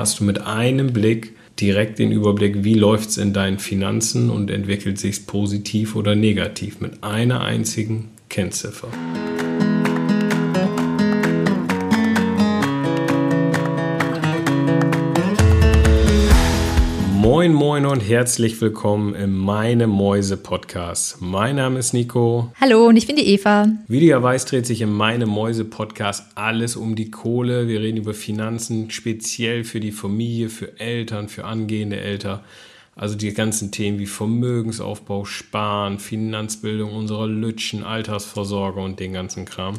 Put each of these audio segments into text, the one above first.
hast du mit einem Blick direkt den Überblick, wie läuft es in deinen Finanzen und entwickelt sich positiv oder negativ mit einer einzigen Kennziffer. Moin, moin und herzlich willkommen im Meine Mäuse Podcast. Mein Name ist Nico. Hallo und ich bin die Eva. Wie du ja weißt, dreht sich im Meine Mäuse Podcast alles um die Kohle. Wir reden über Finanzen, speziell für die Familie, für Eltern, für angehende Eltern. Also die ganzen Themen wie Vermögensaufbau, Sparen, Finanzbildung unserer Lütschen, Altersvorsorge und den ganzen Kram.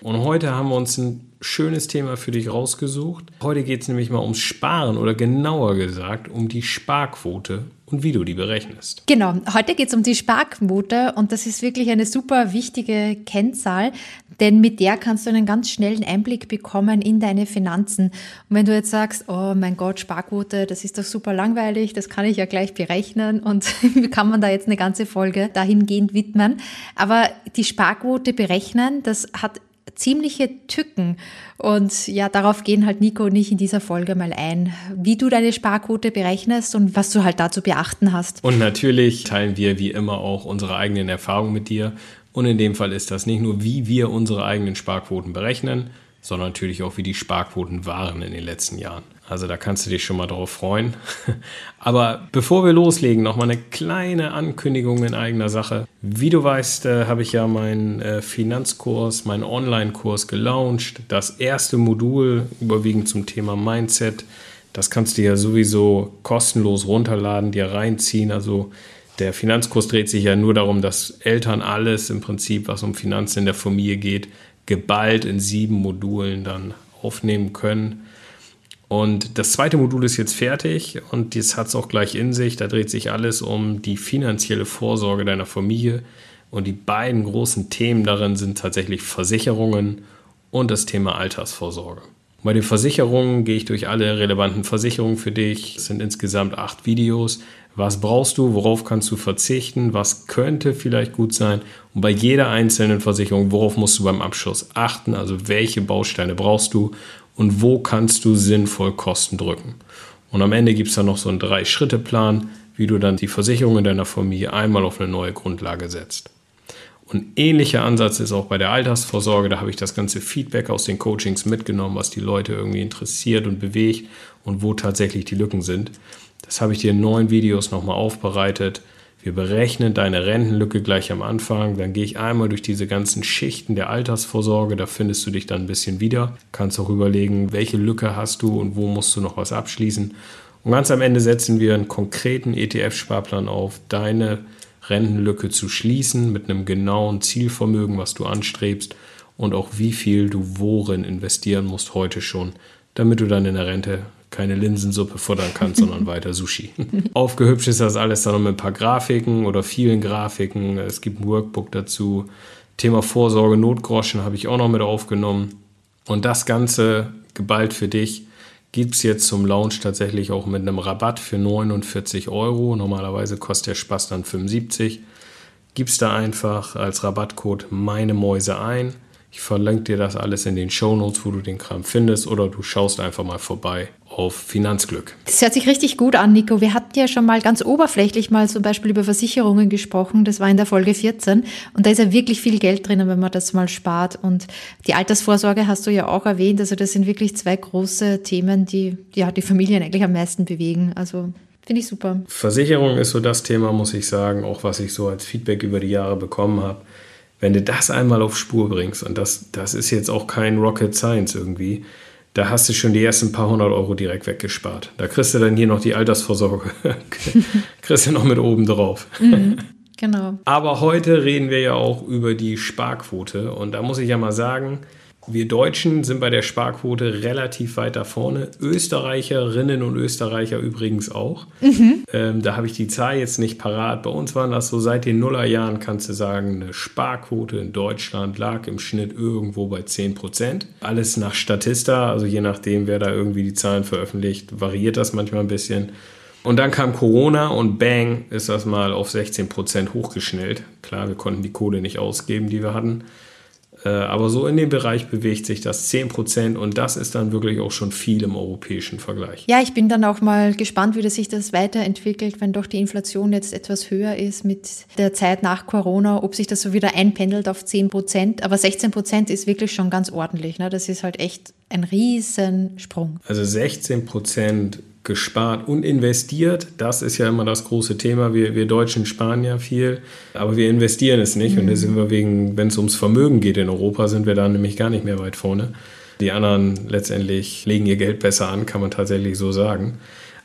Und heute haben wir uns ein schönes Thema für dich rausgesucht. Heute geht es nämlich mal ums Sparen oder genauer gesagt um die Sparquote und wie du die berechnest. Genau, heute geht es um die Sparquote und das ist wirklich eine super wichtige Kennzahl, denn mit der kannst du einen ganz schnellen Einblick bekommen in deine Finanzen. Und wenn du jetzt sagst, oh mein Gott, Sparquote, das ist doch super langweilig, das kann ich ja gleich berechnen und kann man da jetzt eine ganze Folge dahingehend widmen? Aber die Sparquote berechnen, das hat ziemliche Tücken. Und ja, darauf gehen halt Nico und ich in dieser Folge mal ein, wie du deine Sparquote berechnest und was du halt dazu beachten hast. Und natürlich teilen wir wie immer auch unsere eigenen Erfahrungen mit dir. Und in dem Fall ist das nicht nur, wie wir unsere eigenen Sparquoten berechnen, sondern natürlich auch, wie die Sparquoten waren in den letzten Jahren. Also da kannst du dich schon mal drauf freuen. Aber bevor wir loslegen, noch mal eine kleine Ankündigung in eigener Sache. Wie du weißt, äh, habe ich ja meinen äh, Finanzkurs, meinen Online-Kurs gelauncht. Das erste Modul überwiegend zum Thema Mindset. Das kannst du ja sowieso kostenlos runterladen, dir reinziehen. Also der Finanzkurs dreht sich ja nur darum, dass Eltern alles im Prinzip, was um Finanzen in der Familie geht, geballt in sieben Modulen dann aufnehmen können. Und das zweite Modul ist jetzt fertig und das hat es auch gleich in sich. Da dreht sich alles um die finanzielle Vorsorge deiner Familie. Und die beiden großen Themen darin sind tatsächlich Versicherungen und das Thema Altersvorsorge. Bei den Versicherungen gehe ich durch alle relevanten Versicherungen für dich. Es sind insgesamt acht Videos. Was brauchst du? Worauf kannst du verzichten? Was könnte vielleicht gut sein? Und bei jeder einzelnen Versicherung, worauf musst du beim Abschluss achten? Also welche Bausteine brauchst du? Und wo kannst du sinnvoll Kosten drücken. Und am Ende gibt es dann noch so einen Drei-Schritte-Plan, wie du dann die Versicherung in deiner Familie einmal auf eine neue Grundlage setzt. Und ähnlicher Ansatz ist auch bei der Altersvorsorge. Da habe ich das ganze Feedback aus den Coachings mitgenommen, was die Leute irgendwie interessiert und bewegt und wo tatsächlich die Lücken sind. Das habe ich dir in neun Videos nochmal aufbereitet. Wir berechnen deine Rentenlücke gleich am Anfang. Dann gehe ich einmal durch diese ganzen Schichten der Altersvorsorge. Da findest du dich dann ein bisschen wieder. Kannst auch überlegen, welche Lücke hast du und wo musst du noch was abschließen. Und ganz am Ende setzen wir einen konkreten ETF-Sparplan auf, deine Rentenlücke zu schließen mit einem genauen Zielvermögen, was du anstrebst und auch wie viel du worin investieren musst heute schon, damit du dann in der Rente keine Linsensuppe futtern kannst, sondern weiter Sushi. Aufgehübscht ist das alles dann noch mit ein paar Grafiken oder vielen Grafiken. Es gibt ein Workbook dazu. Thema Vorsorge, Notgroschen habe ich auch noch mit aufgenommen. Und das Ganze geballt für dich gibt es jetzt zum Launch tatsächlich auch mit einem Rabatt für 49 Euro. Normalerweise kostet der Spaß dann 75. Gibst da einfach als Rabattcode meine Mäuse ein. Ich verlinke dir das alles in den Show Notes, wo du den Kram findest, oder du schaust einfach mal vorbei auf Finanzglück. Das hört sich richtig gut an, Nico. Wir hatten ja schon mal ganz oberflächlich mal zum Beispiel über Versicherungen gesprochen. Das war in der Folge 14. Und da ist ja wirklich viel Geld drinnen, wenn man das mal spart. Und die Altersvorsorge hast du ja auch erwähnt. Also das sind wirklich zwei große Themen, die ja die Familien eigentlich am meisten bewegen. Also Finde ich super. Versicherung ist so das Thema, muss ich sagen, auch was ich so als Feedback über die Jahre bekommen habe wenn du das einmal auf Spur bringst, und das, das ist jetzt auch kein Rocket Science irgendwie, da hast du schon die ersten paar hundert Euro direkt weggespart. Da kriegst du dann hier noch die Altersvorsorge, kriegst du noch mit oben drauf. Mhm, genau. Aber heute reden wir ja auch über die Sparquote und da muss ich ja mal sagen, wir Deutschen sind bei der Sparquote relativ weit da vorne. Österreicherinnen und Österreicher übrigens auch. Mhm. Ähm, da habe ich die Zahl jetzt nicht parat. Bei uns waren das so seit den Nullerjahren, kannst du sagen, eine Sparquote in Deutschland lag im Schnitt irgendwo bei 10 Prozent. Alles nach Statista, also je nachdem, wer da irgendwie die Zahlen veröffentlicht, variiert das manchmal ein bisschen. Und dann kam Corona und bang, ist das mal auf 16 Prozent hochgeschnellt. Klar, wir konnten die Kohle nicht ausgeben, die wir hatten. Äh, aber so in dem Bereich bewegt sich das 10% und das ist dann wirklich auch schon viel im europäischen Vergleich. Ja, ich bin dann auch mal gespannt, wie sich das weiterentwickelt, wenn doch die Inflation jetzt etwas höher ist mit der Zeit nach Corona, ob sich das so wieder einpendelt auf 10%. Aber 16% ist wirklich schon ganz ordentlich. Ne? Das ist halt echt ein Riesensprung. Also 16% gespart und investiert. Das ist ja immer das große Thema. Wir, wir Deutschen sparen ja viel, aber wir investieren es nicht. Mhm. Und da sind wir wegen, wenn es ums Vermögen geht in Europa, sind wir da nämlich gar nicht mehr weit vorne. Die anderen letztendlich legen ihr Geld besser an, kann man tatsächlich so sagen.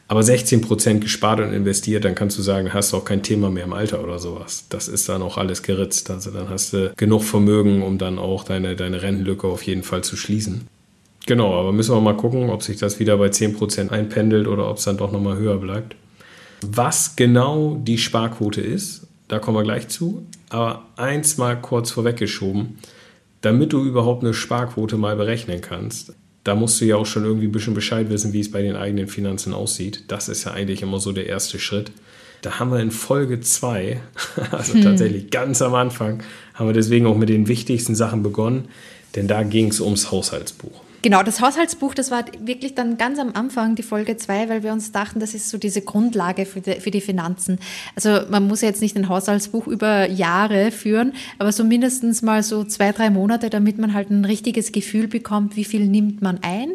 Aber 16 Prozent gespart und investiert, dann kannst du sagen, hast du auch kein Thema mehr im Alter oder sowas. Das ist dann auch alles geritzt. Also dann hast du genug Vermögen, um dann auch deine, deine Rentenlücke auf jeden Fall zu schließen. Genau, aber müssen wir mal gucken, ob sich das wieder bei 10% einpendelt oder ob es dann doch nochmal höher bleibt. Was genau die Sparquote ist, da kommen wir gleich zu. Aber eins mal kurz vorweggeschoben, damit du überhaupt eine Sparquote mal berechnen kannst, da musst du ja auch schon irgendwie ein bisschen Bescheid wissen, wie es bei den eigenen Finanzen aussieht. Das ist ja eigentlich immer so der erste Schritt. Da haben wir in Folge 2, also hm. tatsächlich ganz am Anfang, haben wir deswegen auch mit den wichtigsten Sachen begonnen, denn da ging es ums Haushaltsbuch. Genau, das Haushaltsbuch, das war wirklich dann ganz am Anfang die Folge 2, weil wir uns dachten, das ist so diese Grundlage für die, für die Finanzen. Also man muss ja jetzt nicht ein Haushaltsbuch über Jahre führen, aber so mindestens mal so zwei, drei Monate, damit man halt ein richtiges Gefühl bekommt, wie viel nimmt man ein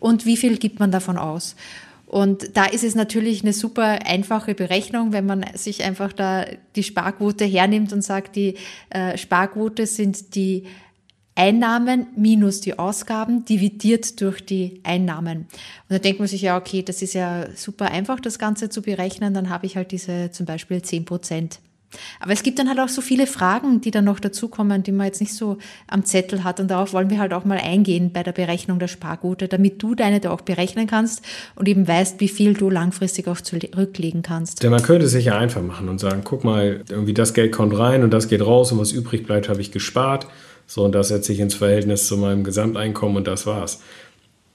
und wie viel gibt man davon aus. Und da ist es natürlich eine super einfache Berechnung, wenn man sich einfach da die Sparquote hernimmt und sagt, die äh, Sparquote sind die Einnahmen minus die Ausgaben dividiert durch die Einnahmen. Und da denkt man sich ja, okay, das ist ja super einfach, das Ganze zu berechnen. Dann habe ich halt diese zum Beispiel 10 Prozent. Aber es gibt dann halt auch so viele Fragen, die dann noch dazukommen, die man jetzt nicht so am Zettel hat. Und darauf wollen wir halt auch mal eingehen bei der Berechnung der Spargute, damit du deine da auch berechnen kannst und eben weißt, wie viel du langfristig auch zurücklegen kannst. Denn man könnte es sich ja einfach machen und sagen, guck mal, irgendwie das Geld kommt rein und das geht raus und was übrig bleibt, habe ich gespart. So, und das setze ich ins Verhältnis zu meinem Gesamteinkommen und das war's.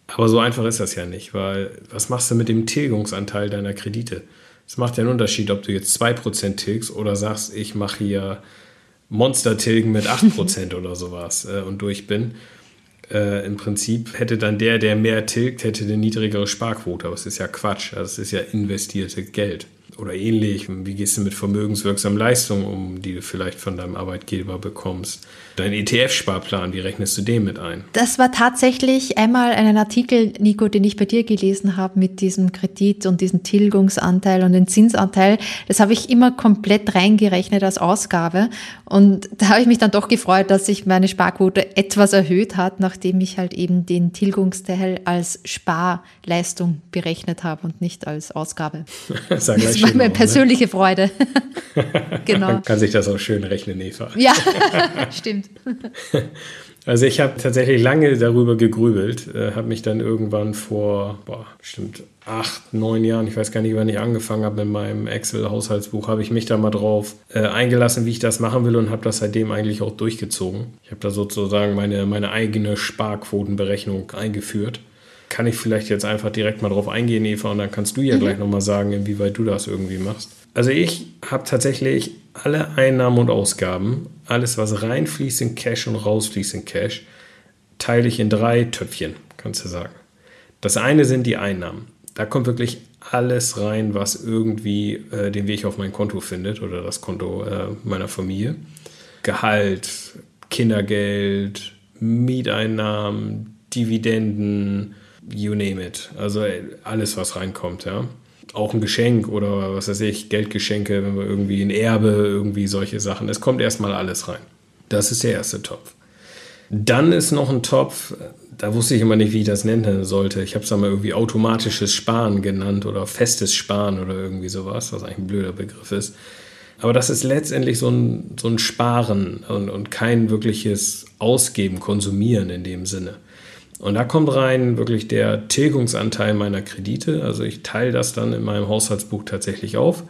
Aber so einfach ist das ja nicht, weil was machst du mit dem Tilgungsanteil deiner Kredite? Es macht ja einen Unterschied, ob du jetzt 2% tilgst oder sagst, ich mache hier Monster-Tilgen mit 8% oder sowas äh, und durch bin. Äh, Im Prinzip hätte dann der, der mehr tilgt, hätte eine niedrigere Sparquote. Aber es ist ja Quatsch. Also es ist ja investierte Geld oder ähnlich. Wie gehst du mit vermögenswirksamen Leistungen um, die du vielleicht von deinem Arbeitgeber bekommst? Dein ETF-Sparplan, wie rechnest du den mit ein? Das war tatsächlich einmal ein Artikel, Nico, den ich bei dir gelesen habe mit diesem Kredit und diesem Tilgungsanteil und den Zinsanteil. Das habe ich immer komplett reingerechnet als Ausgabe. Und da habe ich mich dann doch gefreut, dass sich meine Sparquote etwas erhöht hat, nachdem ich halt eben den Tilgungsteil als Sparleistung berechnet habe und nicht als Ausgabe. das war meine persönliche ne? Freude. genau. Kann sich das auch schön rechnen, Eva. Ja, stimmt. Also ich habe tatsächlich lange darüber gegrübelt, äh, habe mich dann irgendwann vor boah, bestimmt acht, neun Jahren, ich weiß gar nicht, wann ich angefangen habe mit meinem Excel-Haushaltsbuch, habe ich mich da mal drauf äh, eingelassen, wie ich das machen will und habe das seitdem eigentlich auch durchgezogen. Ich habe da sozusagen meine, meine eigene Sparquotenberechnung eingeführt. Kann ich vielleicht jetzt einfach direkt mal drauf eingehen, Eva, und dann kannst du ja mhm. gleich nochmal sagen, inwieweit du das irgendwie machst. Also ich habe tatsächlich alle Einnahmen und Ausgaben, alles was reinfließt in Cash und rausfließt in Cash, teile ich in drei Töpfchen, kannst du sagen. Das eine sind die Einnahmen. Da kommt wirklich alles rein, was irgendwie äh, den Weg auf mein Konto findet oder das Konto äh, meiner Familie. Gehalt, Kindergeld, Mieteinnahmen, Dividenden, you name it. Also alles, was reinkommt, ja auch ein Geschenk oder was weiß ich, Geldgeschenke, wenn wir irgendwie ein Erbe, irgendwie solche Sachen. Es kommt erstmal alles rein. Das ist der erste Topf. Dann ist noch ein Topf, da wusste ich immer nicht, wie ich das nennen sollte. Ich habe es mal irgendwie automatisches Sparen genannt oder festes Sparen oder irgendwie sowas, was eigentlich ein blöder Begriff ist. Aber das ist letztendlich so ein, so ein Sparen und, und kein wirkliches Ausgeben, Konsumieren in dem Sinne. Und da kommt rein wirklich der Tilgungsanteil meiner Kredite. Also ich teile das dann in meinem Haushaltsbuch tatsächlich auf.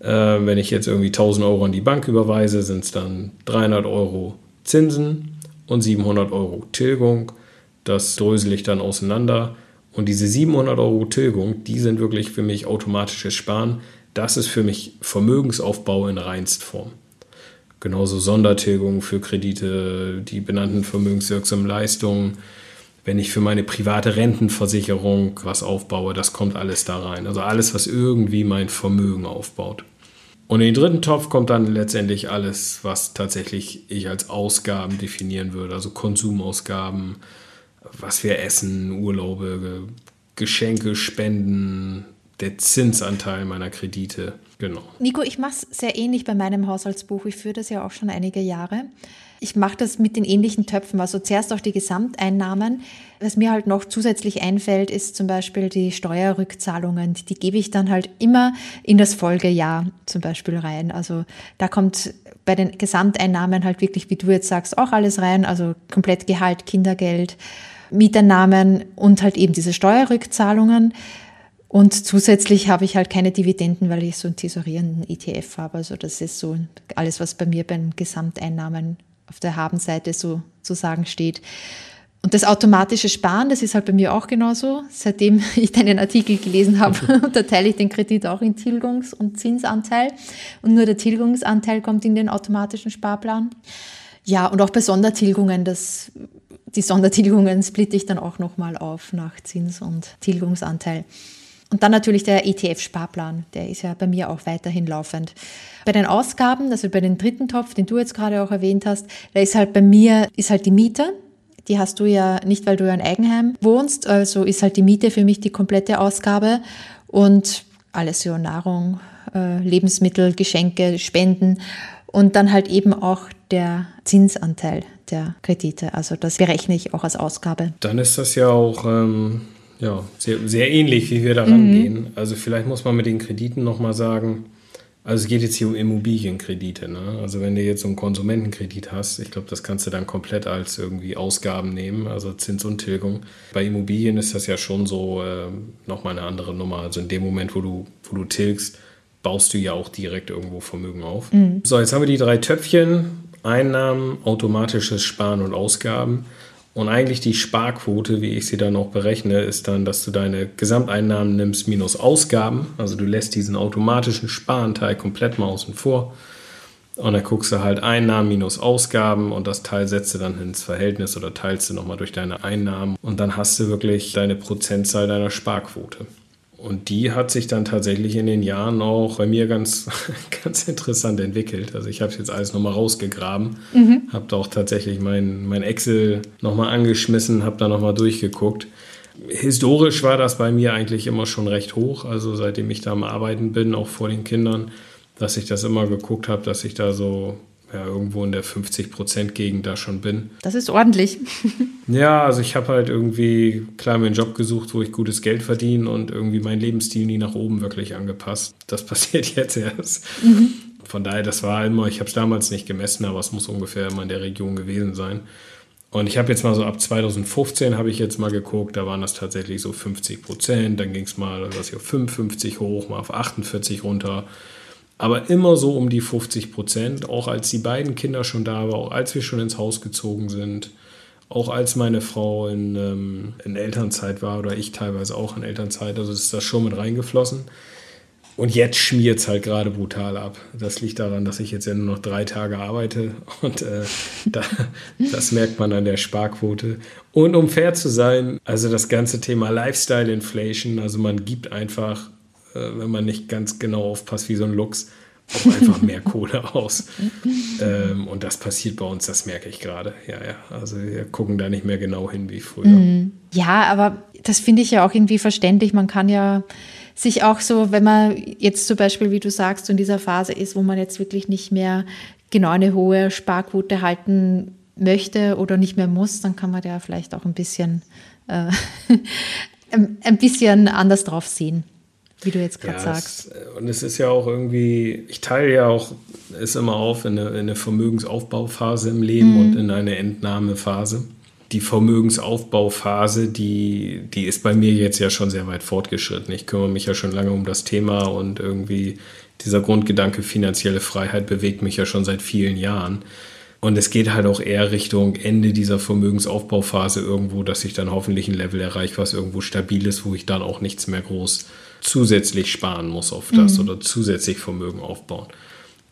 Äh, wenn ich jetzt irgendwie 1000 Euro an die Bank überweise, sind es dann 300 Euro Zinsen und 700 Euro Tilgung. Das drösel ich dann auseinander. Und diese 700 Euro Tilgung, die sind wirklich für mich automatisches Sparen. Das ist für mich Vermögensaufbau in Reinstform. Genauso Sondertilgungen für Kredite, die benannten vermögenswirksamen Leistungen. Wenn ich für meine private Rentenversicherung was aufbaue, das kommt alles da rein. Also alles, was irgendwie mein Vermögen aufbaut. Und in den dritten Topf kommt dann letztendlich alles, was tatsächlich ich als Ausgaben definieren würde. Also Konsumausgaben, was wir essen, Urlaube, Geschenke, Spenden, der Zinsanteil meiner Kredite. Genau. Nico, ich mache es sehr ähnlich bei meinem Haushaltsbuch. Ich führe das ja auch schon einige Jahre. Ich mache das mit den ähnlichen Töpfen. Also zuerst auch die Gesamteinnahmen. Was mir halt noch zusätzlich einfällt, ist zum Beispiel die Steuerrückzahlungen. Die gebe ich dann halt immer in das Folgejahr zum Beispiel rein. Also da kommt bei den Gesamteinnahmen halt wirklich, wie du jetzt sagst, auch alles rein. Also komplett Gehalt, Kindergeld, Mieteinnahmen und halt eben diese Steuerrückzahlungen. Und zusätzlich habe ich halt keine Dividenden, weil ich so einen tesorierenden ETF habe. Also das ist so alles, was bei mir beim Gesamteinnahmen auf der Habenseite sozusagen steht. Und das automatische Sparen, das ist halt bei mir auch genauso. Seitdem ich deinen Artikel gelesen habe, unterteile ich den Kredit auch in Tilgungs- und Zinsanteil. Und nur der Tilgungsanteil kommt in den automatischen Sparplan. Ja, und auch bei Sondertilgungen, das, die Sondertilgungen splitte ich dann auch nochmal auf nach Zins- und Tilgungsanteil. Und dann natürlich der ETF-Sparplan, der ist ja bei mir auch weiterhin laufend. Bei den Ausgaben, also bei dem dritten Topf, den du jetzt gerade auch erwähnt hast, da ist halt bei mir, ist halt die Miete. Die hast du ja nicht, weil du ja in Eigenheim wohnst. Also ist halt die Miete für mich die komplette Ausgabe und alles so Nahrung, äh, Lebensmittel, Geschenke, Spenden und dann halt eben auch der Zinsanteil der Kredite. Also das berechne ich auch als Ausgabe. Dann ist das ja auch ähm, ja, sehr, sehr ähnlich, wie wir da rangehen. Mhm. Also vielleicht muss man mit den Krediten nochmal sagen, also es geht jetzt hier um Immobilienkredite. Ne? Also wenn du jetzt so einen Konsumentenkredit hast, ich glaube, das kannst du dann komplett als irgendwie Ausgaben nehmen, also Zins und Tilgung. Bei Immobilien ist das ja schon so äh, nochmal eine andere Nummer. Also in dem Moment, wo du, wo du tilgst, baust du ja auch direkt irgendwo Vermögen auf. Mhm. So, jetzt haben wir die drei Töpfchen. Einnahmen, automatisches Sparen und Ausgaben. Und eigentlich die Sparquote, wie ich sie dann auch berechne, ist dann, dass du deine Gesamteinnahmen nimmst minus Ausgaben. Also du lässt diesen automatischen Sparanteil komplett mal außen vor. Und dann guckst du halt Einnahmen minus Ausgaben und das Teil setzt du dann ins Verhältnis oder teilst du nochmal durch deine Einnahmen. Und dann hast du wirklich deine Prozentzahl deiner Sparquote. Und die hat sich dann tatsächlich in den Jahren auch bei mir ganz, ganz interessant entwickelt. Also ich habe es jetzt alles nochmal rausgegraben, mhm. habe da auch tatsächlich mein, mein Excel nochmal angeschmissen, habe da nochmal durchgeguckt. Historisch war das bei mir eigentlich immer schon recht hoch, also seitdem ich da am Arbeiten bin, auch vor den Kindern, dass ich das immer geguckt habe, dass ich da so ja, irgendwo in der 50-Prozent-Gegend da schon bin. Das ist ordentlich. ja, also ich habe halt irgendwie klar mir einen Job gesucht, wo ich gutes Geld verdiene und irgendwie meinen Lebensstil nie nach oben wirklich angepasst. Das passiert jetzt erst. Mhm. Von daher, das war immer, ich habe es damals nicht gemessen, aber es muss ungefähr immer in der Region gewesen sein. Und ich habe jetzt mal so ab 2015 habe ich jetzt mal geguckt, da waren das tatsächlich so 50 Prozent, dann ging es mal was ich, auf 55 hoch, mal auf 48 runter aber immer so um die 50 Prozent, auch als die beiden Kinder schon da waren, auch als wir schon ins Haus gezogen sind, auch als meine Frau in, ähm, in Elternzeit war oder ich teilweise auch in Elternzeit, also ist das schon mit reingeflossen. Und jetzt schmiert es halt gerade brutal ab. Das liegt daran, dass ich jetzt ja nur noch drei Tage arbeite und äh, da, das merkt man an der Sparquote. Und um fair zu sein, also das ganze Thema Lifestyle Inflation, also man gibt einfach wenn man nicht ganz genau aufpasst, wie so ein Lux, auch einfach mehr Kohle aus. Ähm, und das passiert bei uns, das merke ich gerade. Ja, ja. Also wir gucken da nicht mehr genau hin wie früher. Mhm. Ja, aber das finde ich ja auch irgendwie verständlich. Man kann ja sich auch so, wenn man jetzt zum Beispiel, wie du sagst, in dieser Phase ist, wo man jetzt wirklich nicht mehr genau eine hohe Sparquote halten möchte oder nicht mehr muss, dann kann man ja vielleicht auch ein bisschen, äh, ein bisschen anders drauf sehen wie du jetzt gerade ja, sagst. Es, und es ist ja auch irgendwie, ich teile ja auch es immer auf in eine, in eine Vermögensaufbauphase im Leben mhm. und in eine Entnahmephase. Die Vermögensaufbauphase, die, die ist bei mir jetzt ja schon sehr weit fortgeschritten. Ich kümmere mich ja schon lange um das Thema und irgendwie dieser Grundgedanke finanzielle Freiheit bewegt mich ja schon seit vielen Jahren. Und es geht halt auch eher Richtung Ende dieser Vermögensaufbauphase irgendwo, dass ich dann hoffentlich ein Level erreiche, was irgendwo stabil ist, wo ich dann auch nichts mehr groß zusätzlich sparen muss auf das mhm. oder zusätzlich Vermögen aufbauen.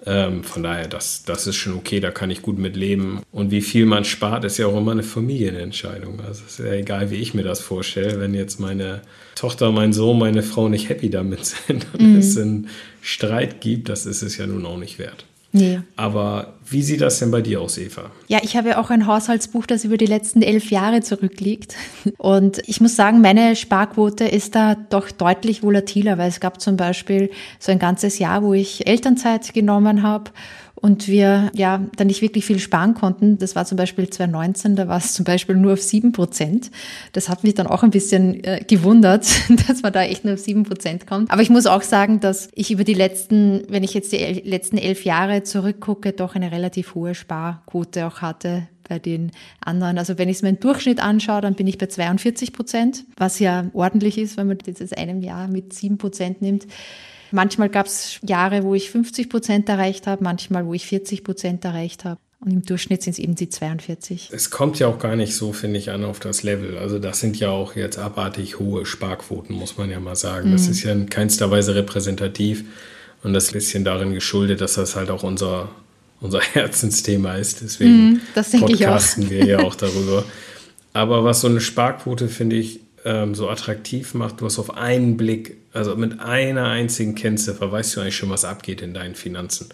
Ähm, von daher, das, das ist schon okay, da kann ich gut mit leben. Und wie viel man spart, ist ja auch immer eine Familienentscheidung. Also es ist ja egal, wie ich mir das vorstelle. Wenn jetzt meine Tochter, mein Sohn, meine Frau nicht happy damit sind und mhm. es einen Streit gibt, das ist es ja nun auch nicht wert. Nee. Aber wie sieht das denn bei dir aus, Eva? Ja, ich habe ja auch ein Haushaltsbuch, das über die letzten elf Jahre zurückliegt. Und ich muss sagen, meine Sparquote ist da doch deutlich volatiler, weil es gab zum Beispiel so ein ganzes Jahr, wo ich Elternzeit genommen habe und wir ja dann nicht wirklich viel sparen konnten. Das war zum Beispiel 2019, da war es zum Beispiel nur auf sieben Prozent. Das hat mich dann auch ein bisschen äh, gewundert, dass man da echt nur auf sieben Prozent kommt. Aber ich muss auch sagen, dass ich über die letzten, wenn ich jetzt die el letzten elf Jahre zurückgucke, doch eine relativ hohe Sparquote auch hatte bei den anderen. Also wenn ich es mir im Durchschnitt anschaue, dann bin ich bei 42 Prozent, was ja ordentlich ist, wenn man das jetzt einem Jahr mit sieben Prozent nimmt. Manchmal gab es Jahre, wo ich 50 Prozent erreicht habe, manchmal, wo ich 40 Prozent erreicht habe. Und im Durchschnitt sind es eben die 42. Es kommt ja auch gar nicht so, finde ich, an auf das Level. Also das sind ja auch jetzt abartig hohe Sparquoten, muss man ja mal sagen. Mhm. Das ist ja in keinster Weise repräsentativ. Und das ist ein bisschen darin geschuldet, dass das halt auch unser, unser Herzensthema ist. Deswegen mm, podcasten wir ja auch darüber. Aber was so eine Sparquote, finde ich, ähm, so attraktiv macht, du hast auf einen Blick, also mit einer einzigen Kennziffer, weißt du eigentlich schon, was abgeht in deinen Finanzen.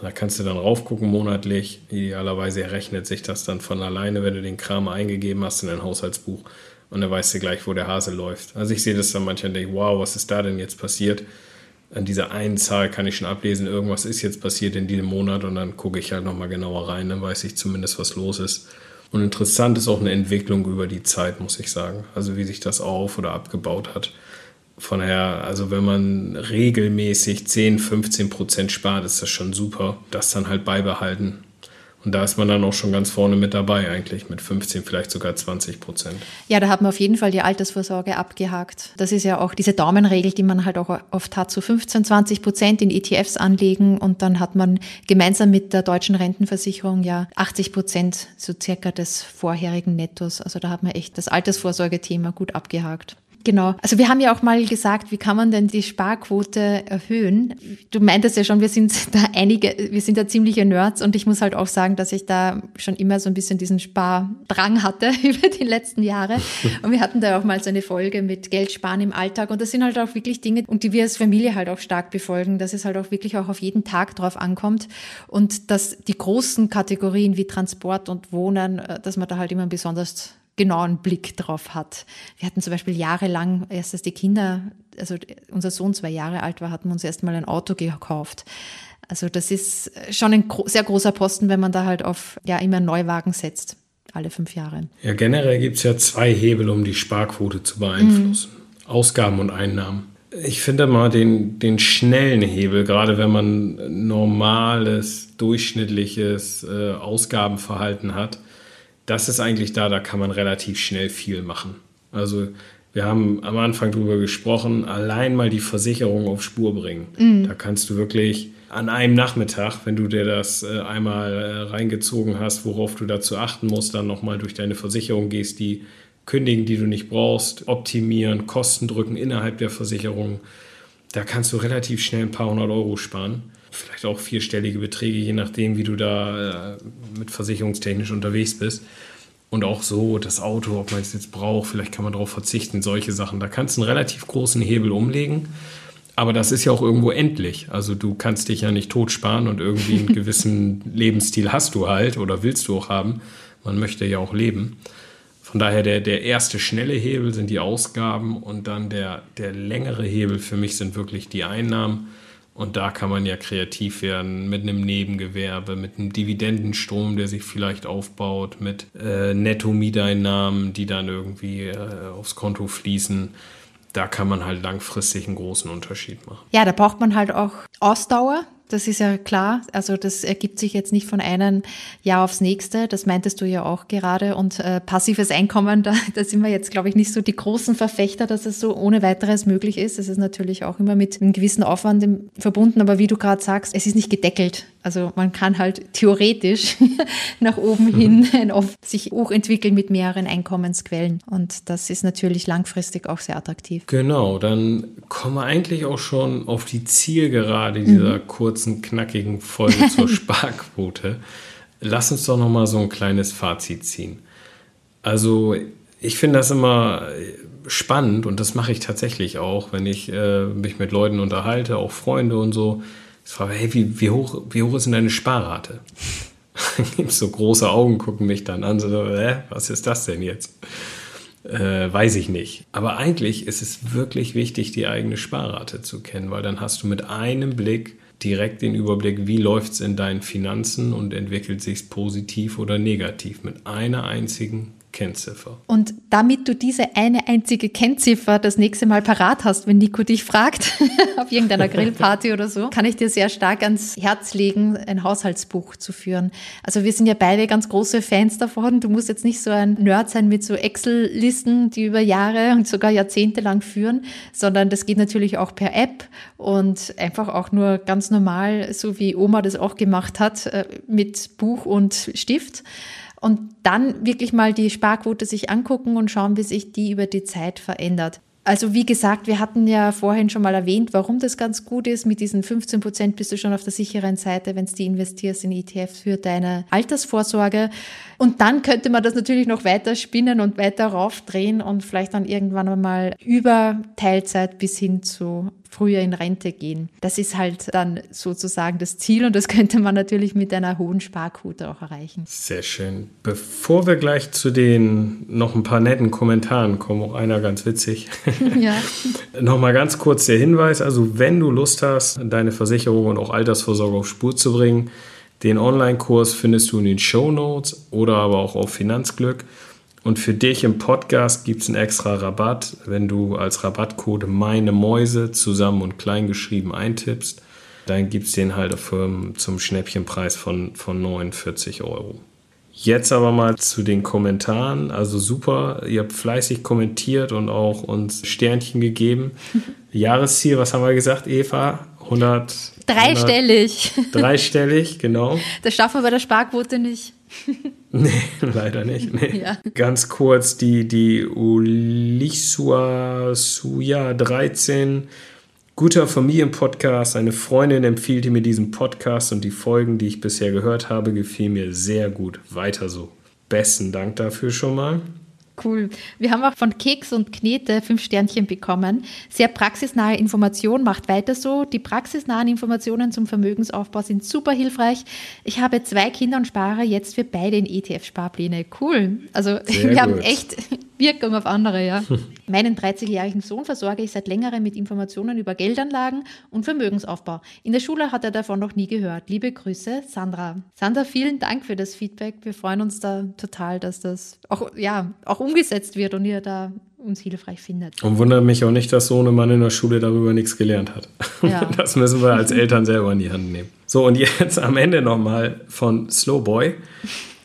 Da kannst du dann raufgucken monatlich. Idealerweise errechnet sich das dann von alleine, wenn du den Kram eingegeben hast in dein Haushaltsbuch. Und dann weißt du gleich, wo der Hase läuft. Also ich sehe das dann manchmal und denke, wow, was ist da denn jetzt passiert? An dieser einen Zahl kann ich schon ablesen, irgendwas ist jetzt passiert in diesem Monat und dann gucke ich halt nochmal genauer rein, dann weiß ich zumindest, was los ist. Und interessant ist auch eine Entwicklung über die Zeit, muss ich sagen. Also wie sich das auf oder abgebaut hat. Von daher, also wenn man regelmäßig 10, 15 Prozent spart, ist das schon super. Das dann halt beibehalten. Und da ist man dann auch schon ganz vorne mit dabei, eigentlich mit 15, vielleicht sogar 20 Prozent. Ja, da hat man auf jeden Fall die Altersvorsorge abgehakt. Das ist ja auch diese Daumenregel, die man halt auch oft hat, so 15, 20 Prozent in ETFs anlegen und dann hat man gemeinsam mit der deutschen Rentenversicherung ja 80 Prozent so circa des vorherigen Nettos. Also da hat man echt das Altersvorsorgethema gut abgehakt. Genau. Also wir haben ja auch mal gesagt, wie kann man denn die Sparquote erhöhen? Du meintest ja schon, wir sind da einige, wir sind da ziemliche Nerds und ich muss halt auch sagen, dass ich da schon immer so ein bisschen diesen Spardrang hatte über die letzten Jahre. Und wir hatten da auch mal so eine Folge mit Geld sparen im Alltag und das sind halt auch wirklich Dinge, und die wir als Familie halt auch stark befolgen, dass es halt auch wirklich auch auf jeden Tag drauf ankommt und dass die großen Kategorien wie Transport und Wohnen, äh, dass man da halt immer besonders genauen Blick drauf hat. Wir hatten zum Beispiel jahrelang, erst als die Kinder, also unser Sohn zwei Jahre alt war, hatten wir uns erst mal ein Auto gekauft. Also das ist schon ein sehr großer Posten, wenn man da halt auf ja immer Neuwagen setzt, alle fünf Jahre. Ja, generell gibt es ja zwei Hebel, um die Sparquote zu beeinflussen. Mhm. Ausgaben und Einnahmen. Ich finde mal den, den schnellen Hebel, gerade wenn man normales, durchschnittliches äh, Ausgabenverhalten hat, das ist eigentlich da, da kann man relativ schnell viel machen. Also wir haben am Anfang darüber gesprochen, allein mal die Versicherung auf Spur bringen. Mhm. Da kannst du wirklich an einem Nachmittag, wenn du dir das äh, einmal äh, reingezogen hast, worauf du dazu achten musst, dann nochmal durch deine Versicherung gehst, die kündigen, die du nicht brauchst, optimieren, Kosten drücken innerhalb der Versicherung. Da kannst du relativ schnell ein paar hundert Euro sparen vielleicht auch vierstellige Beträge, je nachdem, wie du da äh, mit versicherungstechnisch unterwegs bist. Und auch so das Auto, ob man es jetzt braucht, vielleicht kann man darauf verzichten, solche Sachen. Da kannst du einen relativ großen Hebel umlegen. Aber das ist ja auch irgendwo endlich. Also du kannst dich ja nicht totsparen und irgendwie einen gewissen Lebensstil hast du halt oder willst du auch haben. Man möchte ja auch leben. Von daher der, der erste schnelle Hebel sind die Ausgaben und dann der, der längere Hebel für mich sind wirklich die Einnahmen. Und da kann man ja kreativ werden mit einem Nebengewerbe, mit einem Dividendenstrom, der sich vielleicht aufbaut, mit äh, Netto-Mieteinnahmen, die dann irgendwie äh, aufs Konto fließen. Da kann man halt langfristig einen großen Unterschied machen. Ja, da braucht man halt auch Ausdauer das ist ja klar. Also das ergibt sich jetzt nicht von einem Jahr aufs nächste. Das meintest du ja auch gerade. Und äh, passives Einkommen, da, da sind wir jetzt, glaube ich, nicht so die großen Verfechter, dass es so ohne weiteres möglich ist. Es ist natürlich auch immer mit einem gewissen Aufwand verbunden. Aber wie du gerade sagst, es ist nicht gedeckelt. Also man kann halt theoretisch nach oben hin oft sich hochentwickeln mit mehreren Einkommensquellen. Und das ist natürlich langfristig auch sehr attraktiv. Genau, dann kommen wir eigentlich auch schon auf die Zielgerade dieser mhm. kurzen, knackigen Folge zur Sparquote. Lass uns doch noch mal so ein kleines Fazit ziehen. Also ich finde das immer spannend und das mache ich tatsächlich auch, wenn ich äh, mich mit Leuten unterhalte, auch Freunde und so. Ich frage, hey, wie, wie, hoch, wie hoch ist denn deine Sparrate? So große Augen, gucken mich dann an, so, äh, was ist das denn jetzt? Äh, weiß ich nicht. Aber eigentlich ist es wirklich wichtig, die eigene Sparrate zu kennen, weil dann hast du mit einem Blick direkt den Überblick, wie läuft es in deinen Finanzen und entwickelt sich positiv oder negativ mit einer einzigen Kennziffer. Und damit du diese eine einzige Kennziffer das nächste Mal parat hast, wenn Nico dich fragt, auf irgendeiner Grillparty oder so, kann ich dir sehr stark ans Herz legen, ein Haushaltsbuch zu führen. Also wir sind ja beide ganz große Fans davon. Du musst jetzt nicht so ein Nerd sein mit so Excel-Listen, die über Jahre und sogar Jahrzehnte lang führen, sondern das geht natürlich auch per App und einfach auch nur ganz normal, so wie Oma das auch gemacht hat, äh, mit Buch und Stift und dann wirklich mal die Sparquote sich angucken und schauen, wie sich die über die Zeit verändert. Also wie gesagt, wir hatten ja vorhin schon mal erwähnt, warum das ganz gut ist. Mit diesen 15 Prozent bist du schon auf der sicheren Seite, wenn du die investierst in ETFs für deine Altersvorsorge. Und dann könnte man das natürlich noch weiter spinnen und weiter raufdrehen und vielleicht dann irgendwann mal über Teilzeit bis hin zu früher in Rente gehen. Das ist halt dann sozusagen das Ziel und das könnte man natürlich mit einer hohen Sparquote auch erreichen. Sehr schön. Bevor wir gleich zu den noch ein paar netten Kommentaren kommen, auch einer ganz witzig. Ja. Nochmal ganz kurz der Hinweis, also wenn du Lust hast, deine Versicherung und auch Altersvorsorge auf Spur zu bringen, den Online-Kurs findest du in den Show Notes oder aber auch auf Finanzglück. Und für dich im Podcast gibt es einen extra Rabatt, wenn du als Rabattcode meine Mäuse zusammen und klein geschrieben eintippst. Dann gibt es den halt zum Schnäppchenpreis von, von 49 Euro. Jetzt aber mal zu den Kommentaren. Also super, ihr habt fleißig kommentiert und auch uns Sternchen gegeben. Jahresziel, was haben wir gesagt, Eva? 100. Dreistellig. 100, dreistellig, genau. Das schaffen wir bei der Sparquote nicht. Nee, leider nicht. Nee. Ja. Ganz kurz, die, die Ulisua Suya 13, guter Familienpodcast. Eine Freundin empfiehlt mir diesen Podcast und die Folgen, die ich bisher gehört habe, gefielen mir sehr gut. Weiter so. Besten Dank dafür schon mal. Cool. Wir haben auch von Keks und Knete fünf Sternchen bekommen. Sehr praxisnahe Information, macht weiter so. Die praxisnahen Informationen zum Vermögensaufbau sind super hilfreich. Ich habe zwei Kinder und spare jetzt für beide in ETF-Sparpläne. Cool. Also Sehr wir gut. haben echt Wirkung auf andere, ja. Meinen 30-jährigen Sohn versorge ich seit längerem mit Informationen über Geldanlagen und Vermögensaufbau. In der Schule hat er davon noch nie gehört. Liebe Grüße, Sandra. Sandra, vielen Dank für das Feedback. Wir freuen uns da total, dass das auch, ja, auch umgesetzt wird und ihr da uns hilfreich findet. Und wundert mich auch nicht, dass so ein Mann in der Schule darüber nichts gelernt hat. Ja. Das müssen wir als Eltern selber in die Hand nehmen. So, und jetzt am Ende nochmal von Slowboy.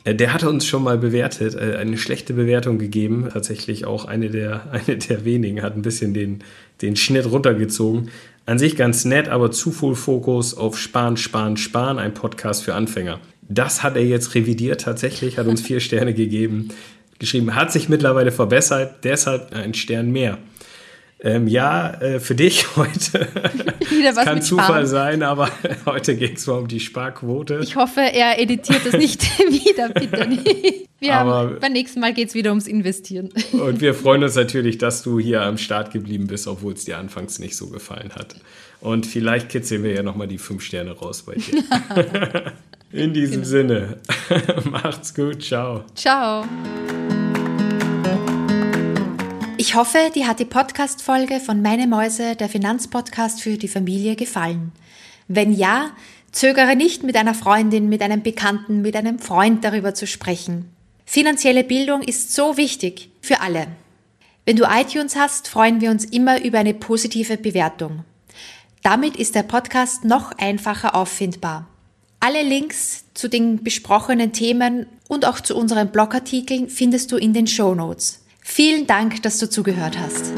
Äh, der hatte uns schon mal bewertet, äh, eine schlechte Bewertung gegeben. Tatsächlich auch eine der, eine der wenigen, hat ein bisschen den, den Schnitt runtergezogen. An sich ganz nett, aber zu viel Fokus auf Sparen, Sparen, Sparen, ein Podcast für Anfänger. Das hat er jetzt revidiert tatsächlich, hat uns vier Sterne gegeben, geschrieben, hat sich mittlerweile verbessert, deshalb ein Stern mehr. Ähm, ja, äh, für dich heute. Wieder was kann Zufall sein, aber heute ging es mal um die Sparquote. Ich hoffe, er editiert es nicht wieder, bitte nicht. Wir aber, haben, beim nächsten Mal geht es wieder ums Investieren. Und wir freuen uns natürlich, dass du hier am Start geblieben bist, obwohl es dir anfangs nicht so gefallen hat. Und vielleicht kitzeln wir ja nochmal die fünf Sterne raus bei dir. In diesem genau. Sinne, macht's gut, ciao. Ciao. Ich hoffe, dir hat die Podcast-Folge von Meine Mäuse, der Finanzpodcast für die Familie, gefallen. Wenn ja, zögere nicht, mit einer Freundin, mit einem Bekannten, mit einem Freund darüber zu sprechen. Finanzielle Bildung ist so wichtig für alle. Wenn du iTunes hast, freuen wir uns immer über eine positive Bewertung. Damit ist der Podcast noch einfacher auffindbar. Alle Links zu den besprochenen Themen und auch zu unseren Blogartikeln findest du in den Show Notes. Vielen Dank, dass du zugehört hast.